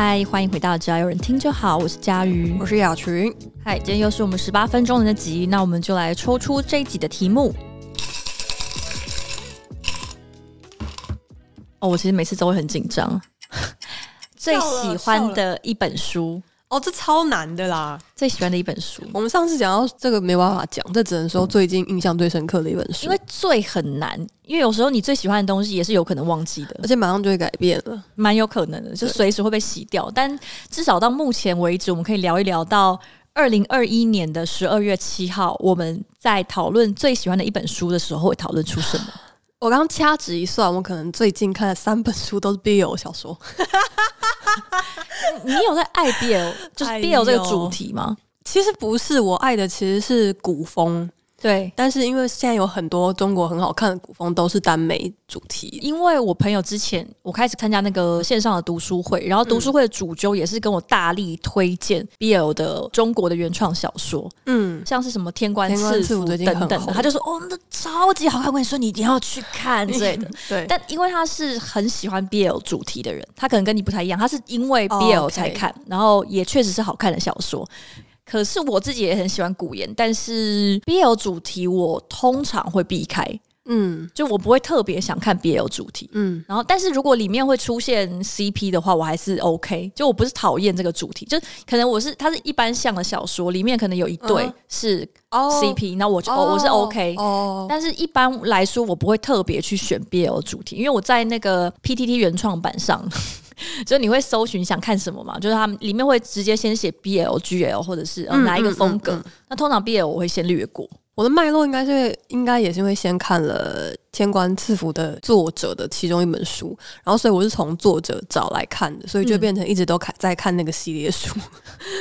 嗨，欢迎回到只要有人听就好，我是佳瑜，我是雅群。嗨，今天又是我们十八分钟的那集，那我们就来抽出这一集的题目。哦，我其实每次都会很紧张。最喜欢的一本书。哦，这超难的啦！最喜欢的一本书，我们上次讲到这个没办法讲，这只能说最近印象最深刻的一本书。因为最很难，因为有时候你最喜欢的东西也是有可能忘记的，而且马上就会改变了，蛮有可能的，就随时会被洗掉。但至少到目前为止，我们可以聊一聊到二零二一年的十二月七号，我们在讨论最喜欢的一本书的时候，会讨论出什么？我刚刚掐指一算，我可能最近看的三本书都是 BL 小说。你有在爱 BL，就是 BL 这个主题吗？其实不是，我爱的其实是古风。对，但是因为现在有很多中国很好看的古风都是耽美主题。因为我朋友之前我开始参加那个线上的读书会，然后读书会的主揪也是跟我大力推荐 BL 的中国的原创小说，嗯，像是什么《天官赐福》等等的，他就说哦，那超级好看，我跟你说你一定要去看之类的。对，但因为他是很喜欢 BL 主题的人，他可能跟你不太一样，他是因为 BL 才看，然后也确实是好看的小说。可是我自己也很喜欢古言，但是 BL 主题我通常会避开，嗯，就我不会特别想看 BL 主题，嗯，然后但是如果里面会出现 CP 的话，我还是 OK，就我不是讨厌这个主题，就可能我是它是一般像的小说，里面可能有一对是 CP，那、uh. 我就、oh, 我是 OK，哦，但是一般来说我不会特别去选 BL 主题，因为我在那个 PTT 原创版上。就你会搜寻想看什么嘛？就是他们里面会直接先写 BL、GL 或者是哪一个风格。嗯嗯嗯嗯、那通常 BL 我会先略过。我的脉络应该是应该也是因为先看了《天官赐福》的作者的其中一本书，然后所以我是从作者找来看的，所以就变成一直都看在看那个系列书。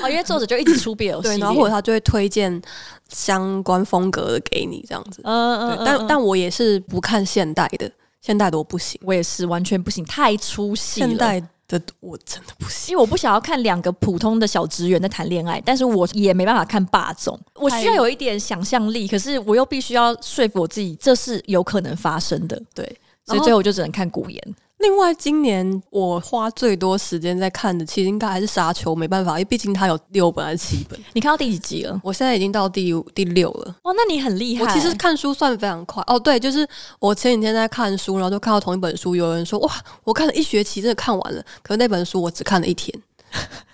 哦，因为作者就一直出 BL 对，然后或者他就会推荐相关风格的给你这样子。嗯嗯，但但我也是不看现代的。现代的我不行，我也是完全不行，太出戏了。现代的我真的不行，因为我不想要看两个普通的小职员在谈恋爱，但是我也没办法看霸总。我需要有一点想象力，可是我又必须要说服我自己，这是有可能发生的。对，所以最后我就只能看古言。另外，今年我花最多时间在看的，其实应该还是《沙丘》，没办法，因为毕竟它有六本还是七本。你看到第几集了？我现在已经到第第六了。哇，那你很厉害！我其实看书算非常快哦。对，就是我前几天在看书，然后就看到同一本书，有人说哇，我看了一学期，真的看完了。可是那本书我只看了一天。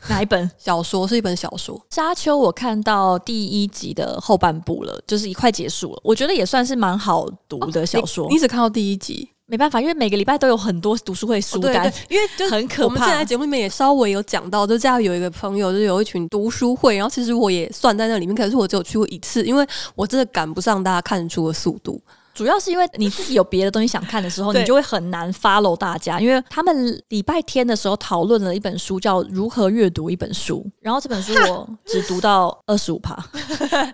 哪一本 小说？是一本小说《沙丘》。我看到第一集的后半部了，就是一快结束了。我觉得也算是蛮好读的小说。哦，你，你只看到第一集？没办法，因为每个礼拜都有很多读书会书单，哦、对对，因为就很可怕。我们现在节目里面也稍微有讲到，就这样有一个朋友，就有一群读书会，然后其实我也算在那里面，可是我只有去过一次，因为我真的赶不上大家看书的速度。主要是因为你自己有别的东西想看的时候，你就会很难 follow 大家。因为他们礼拜天的时候讨论了一本书，叫《如何阅读一本书》，然后这本书我只读到 二十五趴，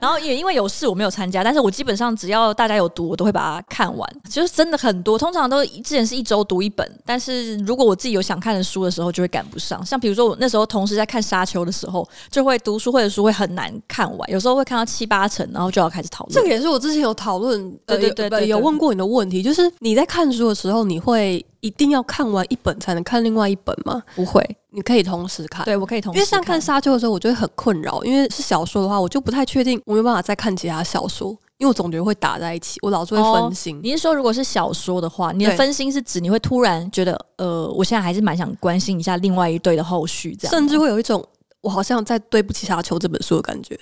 然后也因为有事我没有参加，但是我基本上只要大家有读，我都会把它看完。就是真的很多，通常都之前是一周读一本，但是如果我自己有想看的书的时候，就会赶不上。像比如说我那时候同时在看《沙丘》的时候，就会读书会的书会很难看完，有时候会看到七八成，然后就要开始讨论。这个也是我之前有讨论，对对对。对，有问过你的问题，就是你在看书的时候，你会一定要看完一本才能看另外一本吗？不会，你可以同时看。对，我可以同时看。因为像看《沙丘》的时候，我就会很困扰，因为是小说的话，我就不太确定我没有办法再看其他小说，因为我总觉得会打在一起，我老是会分心。哦，你是说，如果是小说的话，你的分心是指你会突然觉得，呃，我现在还是蛮想关心一下另外一对的后续，这样，甚至会有一种。我好像在对不起《沙丘》这本书的感觉。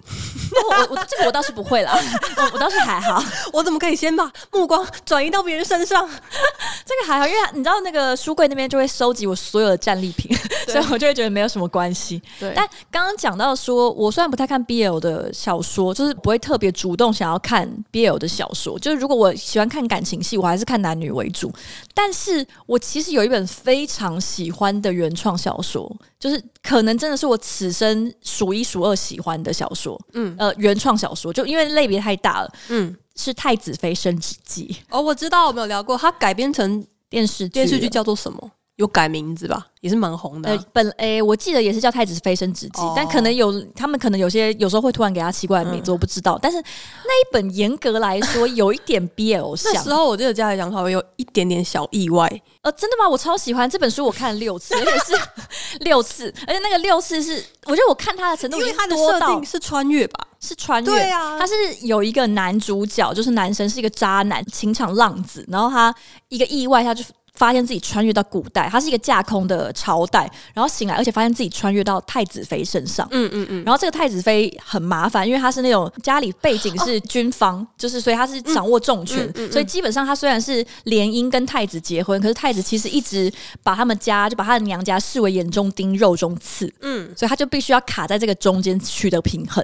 我我这个我倒是不会啦，我我倒是还好。我怎么可以先把目光转移到别人身上？这个还好，因为你知道那个书柜那边就会收集我所有的战利品，所以我就会觉得没有什么关系。对。但刚刚讲到说，我虽然不太看 BL 的小说，就是不会特别主动想要看 BL 的小说。就是如果我喜欢看感情戏，我还是看男女为主。但是我其实有一本非常喜欢的原创小说。就是可能真的是我此生数一数二喜欢的小说，嗯，呃，原创小说，就因为类别太大了，嗯，是《太子妃升职记》。哦，我知道，我们有聊过，它改编成电视电视剧叫做什么？有改名字吧，也是蛮红的、啊。呃，本诶、欸，我记得也是叫《太子妃升职记》哦，但可能有他们可能有些有时候会突然给他奇怪的名字，嗯、我不知道。但是那一本严格来说 有一点 BL 像。那时候我记得家里讲稍微有一点点小意外。呃，真的吗？我超喜欢这本书，我看了六次，而且是 六次，而且那个六次是我觉得我看他的程度，因为他的设定是穿越吧，是穿越。对啊，他是有一个男主角，就是男生是一个渣男，情场浪子，然后他一个意外，他就。发现自己穿越到古代，它是一个架空的朝代，然后醒来，而且发现自己穿越到太子妃身上。嗯嗯嗯。然后这个太子妃很麻烦，因为她是那种家里背景是军方，哦、就是所以她是掌握重权，所以基本上她虽然是联姻跟太子结婚，可是太子其实一直把他们家就把他的娘家视为眼中钉、肉中刺。嗯，所以他就必须要卡在这个中间取得平衡。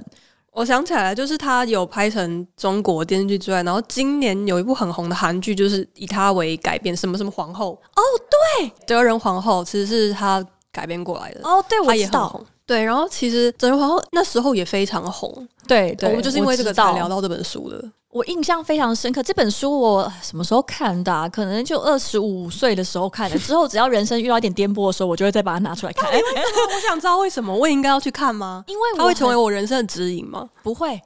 我想起来了，就是他有拍成中国电视剧之外，然后今年有一部很红的韩剧，就是以他为改编，什么什么皇后哦，对，德仁皇后其实是他改编过来的哦，对，我也知道，对，然后其实德仁皇后那时候也非常红，对，对，我们就是因为这个才聊到这本书的。我印象非常深刻，这本书我什么时候看的啊？可能就二十五岁的时候看的。之后只要人生遇到一点颠簸的时候，我就会再把它拿出来看。我想知道为什么？我也应该要去看吗？因为它会成为我人生的指引吗？不会，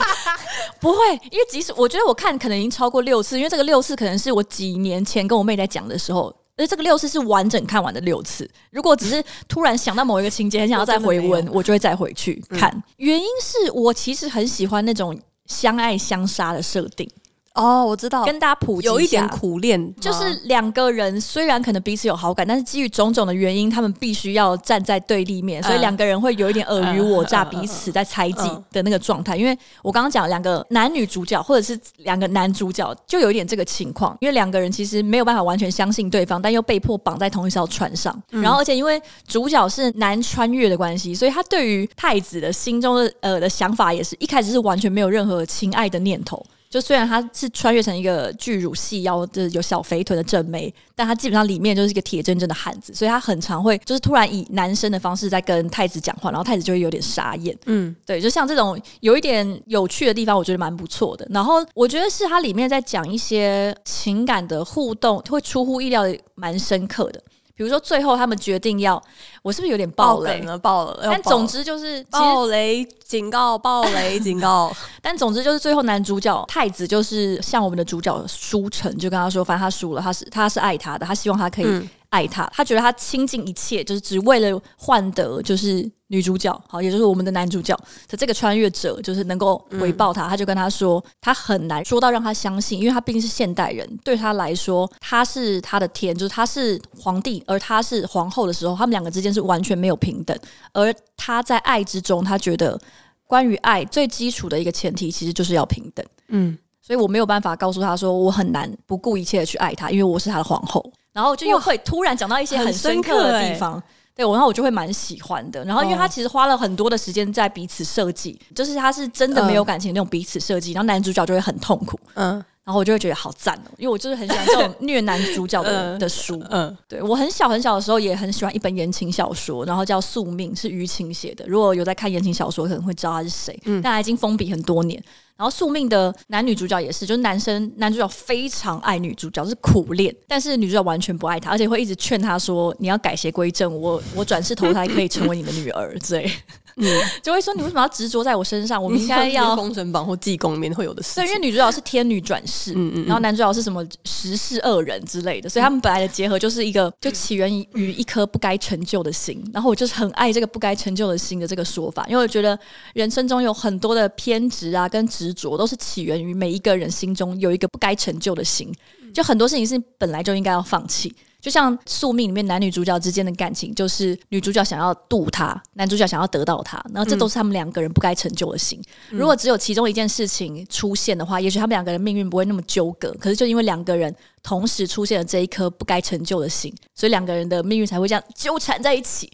不会。因为即使我觉得我看可能已经超过六次，因为这个六次可能是我几年前跟我妹在讲的时候，而这个六次是完整看完的六次。如果只是突然想到某一个情节，很想要再回温，我，我就会再回去看。嗯、原因是我其实很喜欢那种。相爱相杀的设定。哦，我知道，跟大家普及有一点苦练，就是两个人虽然可能彼此有好感，但是基于种种的原因，他们必须要站在对立面，所以两个人会有一点尔虞我诈，彼此在猜忌的那个状态。因为我刚刚讲两个男女主角，或者是两个男主角，就有一点这个情况，因为两个人其实没有办法完全相信对方，但又被迫绑在同一艘船上。然后，而且因为主角是男穿越的关系，所以他对于太子的心中的呃的想法，也是一开始是完全没有任何情爱的念头。就虽然他是穿越成一个巨乳细腰的有小肥臀的正妹，但他基本上里面就是一个铁铮铮的汉子，所以他很常会就是突然以男生的方式在跟太子讲话，然后太子就会有点傻眼。嗯，对，就像这种有一点有趣的地方，我觉得蛮不错的。然后我觉得是他里面在讲一些情感的互动，会出乎意料的蛮深刻的。比如说，最后他们决定要，我是不是有点爆雷了？爆了！但总之就是爆雷警告，爆雷 警告。但总之就是最后男主角太子就是向我们的主角书成，就跟他说，反正他输了，他是他是爱他的，他希望他可以。嗯爱他，他觉得他倾尽一切，就是只为了换得就是女主角，好，也就是我们的男主角的这个穿越者，就是能够回报他。嗯、他就跟他说，他很难说到让他相信，因为他毕竟是现代人，对他来说，他是他的天，就是他是皇帝，而他是皇后的时候，他们两个之间是完全没有平等。而他在爱之中，他觉得关于爱最基础的一个前提，其实就是要平等。嗯，所以我没有办法告诉他说，我很难不顾一切的去爱他，因为我是他的皇后。然后就又会突然讲到一些很深刻的地方，对我，然后我就会蛮喜欢的。然后因为他其实花了很多的时间在彼此设计，就是他是真的没有感情那种彼此设计，然后男主角就会很痛苦，嗯，然后我就会觉得好赞哦，因为我就是很喜欢这种虐男主角的 的书，嗯，对我很小很小的时候也很喜欢一本言情小说，然后叫《宿命》，是于情写的。如果有在看言情小说，可能会知道他是谁，嗯，但他已经封笔很多年。然后宿命的男女主角也是，就是男生男主角非常爱女主角，是苦恋，但是女主角完全不爱他，而且会一直劝他说：“你要改邪归正，我我转世投胎可以成为你的女儿。”之类。嗯，就会说你为什么要执着在我身上？我们应该要《封神榜》或《济公》里面会有的事。对，因为女主角是天女转世，嗯嗯，然后男主角是什么十世恶人之类的，所以他们本来的结合就是一个就起源于一颗不该成就的心。然后我就是很爱这个不该成就的心的这个说法，因为我觉得人生中有很多的偏执啊，跟执着都是起源于每一个人心中有一个不该成就的心，就很多事情是本来就应该要放弃。就像宿命里面男女主角之间的感情，就是女主角想要渡他，男主角想要得到他，然后这都是他们两个人不该成就的心。嗯、如果只有其中一件事情出现的话，也许他们两个人命运不会那么纠葛。可是就因为两个人同时出现了这一颗不该成就的心，所以两个人的命运才会这样纠缠在一起。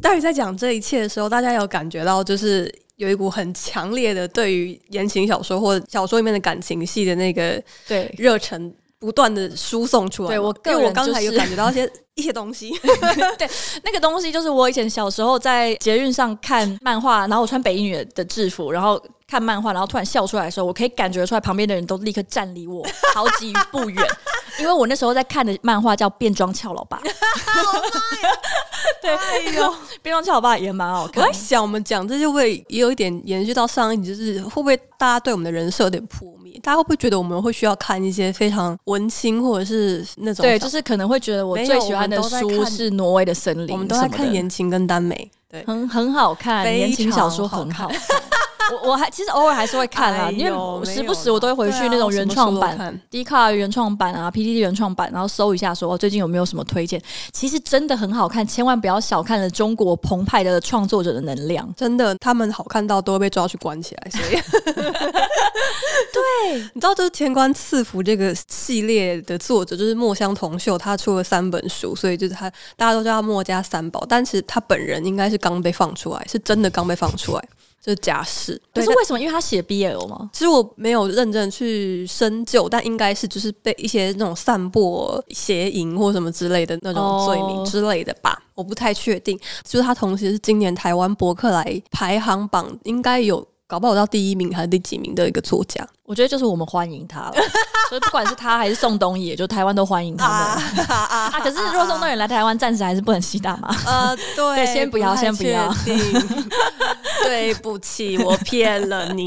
大宇在讲这一切的时候，大家有感觉到就是有一股很强烈的对于言情小说或者小说里面的感情戏的那个对热忱。不断的输送出来，对我个人、就是、因为我刚才有感觉到一些 一些东西，对，那个东西就是我以前小时候在捷运上看漫画，然后我穿北一女的制服，然后看漫画，然后突然笑出来的时候，我可以感觉出来旁边的人都立刻站离我好几步远，因为我那时候在看的漫画叫《变装俏老爸》。对，哎呦，变装俏老爸也蛮好看。我在想，我们讲这就会也有一点延续到上一集，就是会不会大家对我们的人设有点破灭？大家会不会觉得我们会需要看一些非常文青或者是那种？对，就是可能会觉得我最喜欢的书是《挪威的森林》，我们都在看言情跟耽美，对，很很好看，言情小说很好看。我我还其实偶尔还是会看啦，因为时不时我都会回去那种原创版、Dcard 原创版啊、PTT 原创版，然后搜一下说最近有没有什么推荐。其实真的很好看，千万不要小看了中国澎湃的创作者的能量，真的，他们好看到都会被抓去关起来。所以，对，你知道，就是《天官赐福》这个系列的作者就是墨香铜臭，他出了三本书，所以就是他大家都叫他墨家三宝，但是他本人应该是刚被放出来，是真的刚被放出来。就假释，可是为什么？因为他写 BL 吗？其实我没有认真去深究，但应该是就是被一些那种散播邪淫或什么之类的那种罪名之类的吧，oh. 我不太确定。就是他同时是今年台湾博客来排行榜应该有搞不好到第一名还是第几名的一个作家。我觉得就是我们欢迎他了，所以不管是他还是宋冬野，就台湾都欢迎他们啊，啊，啊！可是若宋冬野来台湾，暂时还是不能吸大麻。呃，对，对，先不要，先不要。对不起，我骗了你。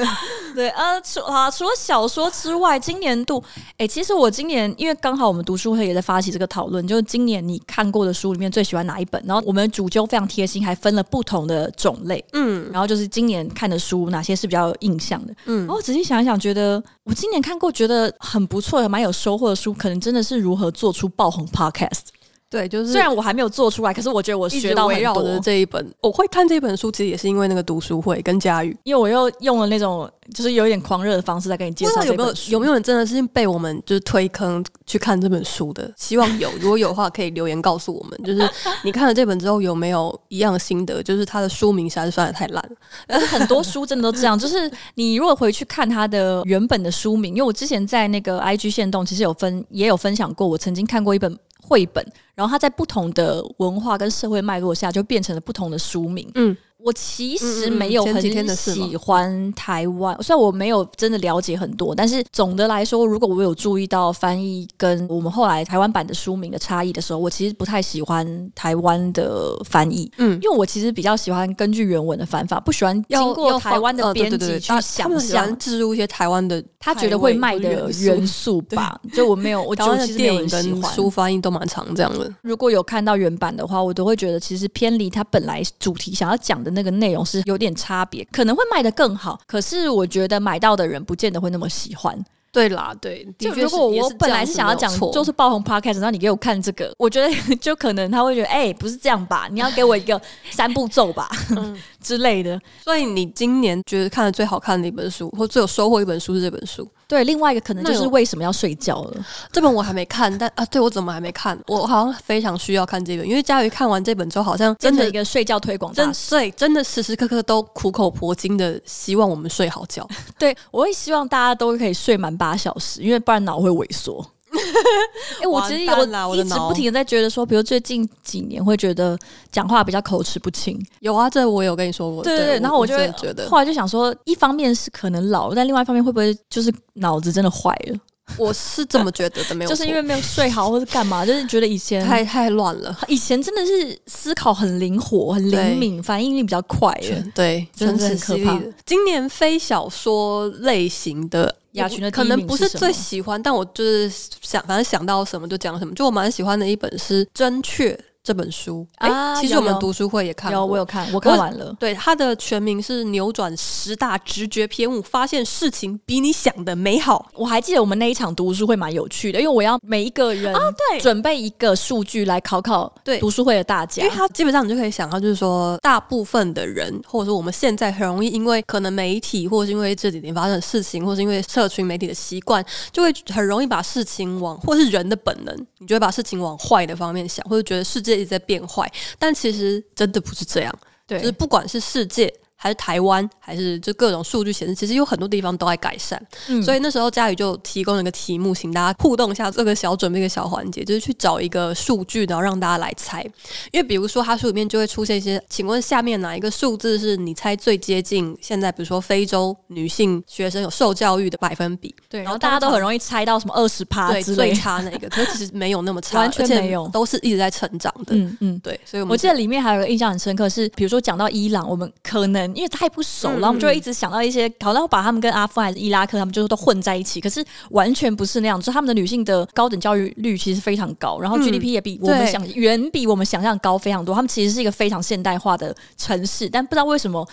对，呃，除啊，除了小说之外，今年度，哎、欸，其实我今年因为刚好我们读书会也在发起这个讨论，就是今年你看过的书里面最喜欢哪一本？然后我们主揪非常贴心，还分了不同的种类，嗯，然后就是今年看的书哪些是比较有印象的，嗯，然后仔细想一想，觉得我今年看过觉得很不错的、蛮有收获的书，可能真的是如何做出爆红 Podcast。对，就是虽然我还没有做出来，可是我觉得我学到围绕的这一本，我会看这本书，其实也是因为那个读书会跟佳宇，因为我又用了那种就是有一点狂热的方式在跟你介绍。有没有有没有人真的是被我们就是推坑去看这本书的？希望有，如果有的话可以留言告诉我们。就是你看了这本之后有没有一样的心得？就是它的书名实在是算得太烂了。很多书真的都这样，就是你如果回去看它的原本的书名，因为我之前在那个 IG 线动其实有分也有分享过，我曾经看过一本。绘本，然后它在不同的文化跟社会脉络下，就变成了不同的书名。嗯。我其实没有很喜欢台湾，虽然我没有真的了解很多，但是总的来说，如果我有注意到翻译跟我们后来台湾版的书名的差异的时候，我其实不太喜欢台湾的翻译，嗯，因为我其实比较喜欢根据原文的翻法，不喜欢经过台湾的编辑去想象植入一些台湾的他觉得会卖的元素吧。就我没有，我觉得电影跟书翻译都蛮常这样的。如果有看到原版的话，我都会觉得其实偏离他本来主题想要讲的。那个内容是有点差别，可能会卖得更好，可是我觉得买到的人不见得会那么喜欢。对啦，对，就如果我本来是想要讲就是爆红 Podcast，然后你给我看这个，我觉得 就可能他会觉得，哎、欸，不是这样吧？你要给我一个三步骤吧。嗯 之类的，所以你今年觉得看的最好看的一本书，或最有收获一本书是这本书。对，另外一个可能就是为什么要睡觉了。这本我还没看，但啊，对我怎么还没看？我好像非常需要看这本，因为佳瑜看完这本之后，好像真的一个睡觉推广大使，对，真的时时刻刻都苦口婆心的希望我们睡好觉。对，我会希望大家都可以睡满八小时，因为不然脑会萎缩。哎、欸，我其实有一直不停的在觉得说，比如最近几年会觉得讲话比较口齿不清。有啊，这我有跟你说过。对对对，然后我就会觉得，后来就想说，一方面是可能老，但另外一方面会不会就是脑子真的坏了？我是这么觉得的，没有，就是因为没有睡好，或者干嘛，就是觉得以前太太乱了。以前真的是思考很灵活、很灵敏，反应力比较快。对，真的很可怕。今年非小说类型的。雅群的可能不是最喜欢，但我就是想，反正想到什么就讲什么。就我蛮喜欢的一本是《真确》。这本书啊、欸，其实我们读书会也看过，我有看，我看完了。对，它的全名是《扭转十大直觉偏误，发现事情比你想的美好》。我还记得我们那一场读书会蛮有趣的，因为我要每一个人啊，对，准备一个数据来考考对读书会的大家。因为他基本上你就可以想到，就是说大部分的人，或者说我们现在很容易因为可能媒体，或者是因为这几年发生的事情，或是因为社群媒体的习惯，就会很容易把事情往，或是人的本能，你就会把事情往坏的方面想，或者觉得世界一直在变坏，但其实真的不是这样。对，就是不管是世界还是台湾，还是就各种数据显示，其实有很多地方都在改善。嗯，所以那时候佳宇就提供了一个题目，请大家互动一下，这个小准备一个小环节，就是去找一个数据，然后让大家来猜。因为比如说，它书里面就会出现一些，请问下面哪一个数字是你猜最接近现在，比如说非洲女性学生有受教育的百分比？对，然后大家都很容易猜到什么二十趴，对，最差那个，可是其实没有那么差，完全没有，都是一直在成长的。嗯嗯，对，所以我们我记得里面还有一个印象很深刻是，比如说讲到伊朗，我们可能因为太不熟，然后我们就会一直想到一些，好像把他们跟阿富汗还是伊拉克，他们就是都混在一起，可是完全不是那样，就他们的女性的高等教育率其实非常高，然后 GDP 也比我们想远比我们想象高非常多，他们其实是一个非常现代化的城市，但不知道为什么。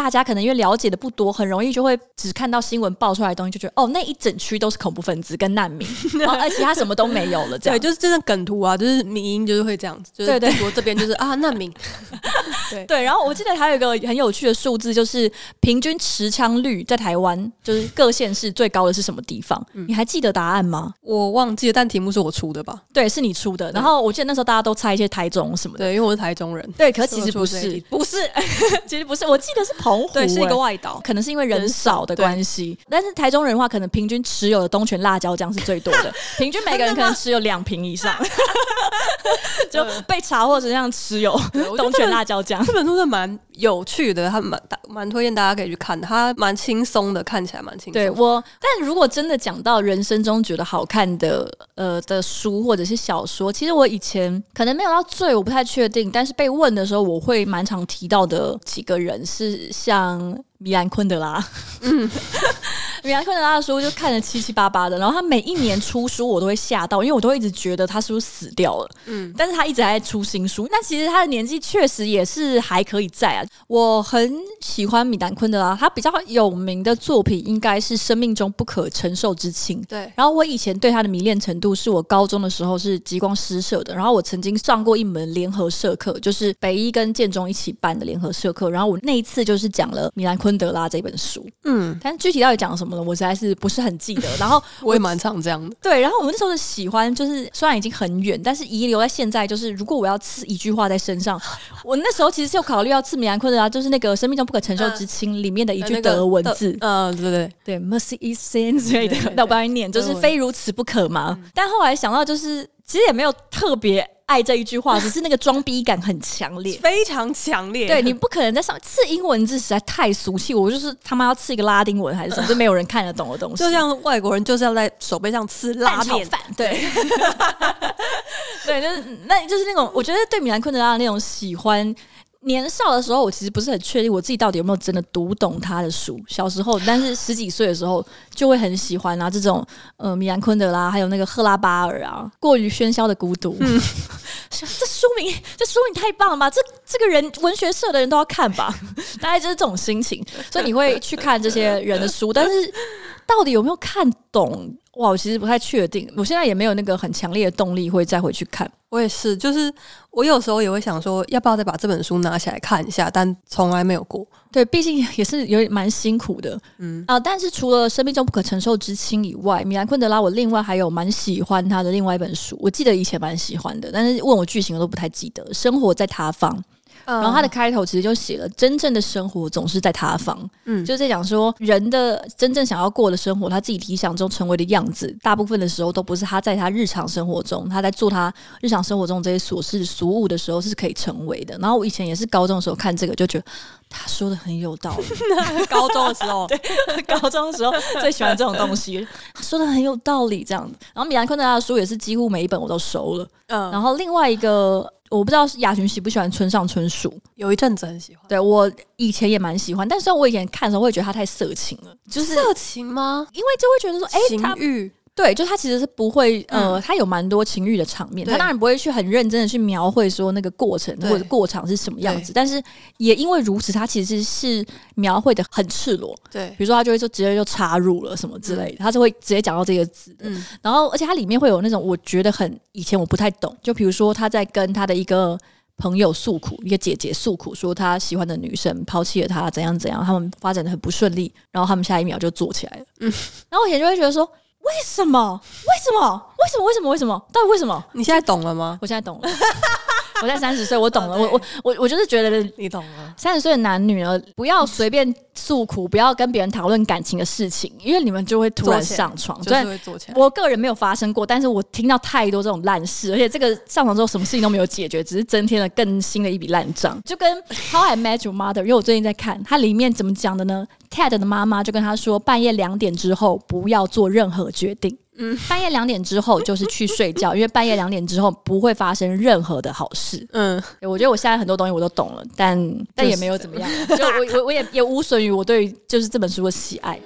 大家可能因为了解的不多，很容易就会只看到新闻爆出来的东西，就觉得哦，那一整区都是恐怖分子跟难民，然 后而且他什么都没有了。这样对，就是真的梗图啊，就是民音就是会这样子。就是、对对，我这边就是啊难民。对对，然后我记得还有一个很有趣的数字，就是平均持枪率在台湾，就是各县市最高的是什么地方？嗯、你还记得答案吗？我忘记了，但题目是我出的吧？对，是你出的。然后我记得那时候大家都猜一些台中什么的，对，因为我是台中人。对，可是其实不是，不是，其实不是。我记得是澎湖、欸，对，是一个外岛，可能是因为人少的关系。但是台中人的话，可能平均持有的东泉辣椒酱是最多的，平均每个人可能持有两瓶以上，就被查获者这样持有东泉辣椒酱。这本书是蛮有趣的，他蛮蛮推荐大家可以去看，他蛮轻松的，看起来蛮轻松。对我，但如果真的讲到人生中觉得好看的呃的书或者是小说，其实我以前可能没有到最，我不太确定。但是被问的时候，我会蛮常提到的几个人是像米兰昆德拉。嗯。米兰昆德拉的书就看得七七八八的，然后他每一年出书，我都会吓到，因为我都会一直觉得他是不是死掉了。嗯，但是他一直还在出新书。那其实他的年纪确实也是还可以在啊。我很喜欢米兰昆德拉，他比较有名的作品应该是《生命中不可承受之轻》。对。然后我以前对他的迷恋程度，是我高中的时候是极光诗社的，然后我曾经上过一门联合社课，就是北一跟建中一起办的联合社课。然后我那一次就是讲了米兰昆德拉这本书。嗯，但是具体到底讲什么呢？我实在是不是很记得，然后我，我也蛮常这样的。对，然后我们那时候的喜欢，就是虽然已经很远，但是遗留在现在。就是如果我要刺一句话在身上，我那时候其实是有考虑要刺米兰昆德拉，就是那个《生命中不可承受之轻》里面的一句德文字。嗯、呃，对对对，Mercy is sin 之类的，那我不爱念，就是非如此不可嘛。嗯、但后来想到，就是其实也没有特别。爱这一句话，只是那个装逼感很强烈，非常强烈。对，你不可能在上刺英文字，实在太俗气。我就是他妈要刺一个拉丁文还是什么，就没有人看得懂的东西。就像外国人就是要在手背上刺拉面饭，对，对，就是那，就是那种我觉得对米兰昆德拉的那种喜欢。年少的时候，我其实不是很确定我自己到底有没有真的读懂他的书。小时候，但是十几岁的时候就会很喜欢啊，这种呃米兰昆德拉，还有那个赫拉巴尔啊，过于喧嚣的孤独。嗯，这书名，这书名太棒了吧？这这个人文学社的人都要看吧？大概就是这种心情，所以你会去看这些人的书，但是到底有没有看懂？哇，我其实不太确定，我现在也没有那个很强烈的动力会再回去看。我也是，就是我有时候也会想说，要不要再把这本书拿起来看一下，但从来没有过。对，毕竟也是有点蛮辛苦的，嗯啊。但是除了《生命中不可承受之轻》以外，米兰昆德拉，我另外还有蛮喜欢他的另外一本书，我记得以前蛮喜欢的，但是问我剧情我都不太记得。生活在他方。然后他的开头其实就写了，真正的生活总是在他方，嗯，就是在讲说人的真正想要过的生活，他自己理想中成为的样子，大部分的时候都不是他在他日常生活中，他在做他日常生活中这些琐事俗务的时候是可以成为的。然后我以前也是高中的时候看这个，就觉得他说的很有道理。高中的时候，对，高中的时候最喜欢这种东西，他说的很有道理，这样子。然后米兰昆德拉的书也是几乎每一本我都收了，嗯。然后另外一个。我不知道是雅群喜不喜欢村上春树，有一阵子很喜欢。对，我以前也蛮喜欢，但是我以前看的时候会觉得他太色情了，就是色情吗？因为就会觉得说，哎、欸，情欲。对，就他其实是不会，呃，他有蛮多情欲的场面，他当然不会去很认真的去描绘说那个过程或者过场是什么样子，但是也因为如此，他其实是描绘的很赤裸。对，比如说他就会说直接就插入了什么之类的，他就会直接讲到这个字。嗯，然后而且他里面会有那种我觉得很以前我不太懂，就比如说他在跟他的一个朋友诉苦，一个姐姐诉苦，说他喜欢的女生抛弃了他，怎样怎样，他们发展的很不顺利，然后他们下一秒就做起来了。嗯，然后我以前就会觉得说。为什么？为什么？为什么？为什么？为什么？到底为什么？你现在懂了吗？我现在懂了。我在三十岁，我懂了。我我我我就是觉得你懂了。三十岁的男女呢，不要随便诉苦，不要跟别人讨论感情的事情，因为你们就会突然上床。就是会做起来。我个人没有发生过，但是我听到太多这种烂事，而且这个上床之后什么事情都没有解决，只是增添了更新的一笔烂账。就跟 How I Met Your Mother，因为我最近在看，它里面怎么讲的呢？Ted 的妈妈就跟他说，半夜两点之后不要做任何决定。嗯，半夜两点之后就是去睡觉，因为半夜两点之后不会发生任何的好事。嗯，我觉得我现在很多东西我都懂了，但但也没有怎么样，就我我我也也无损于我对就是这本书的喜爱。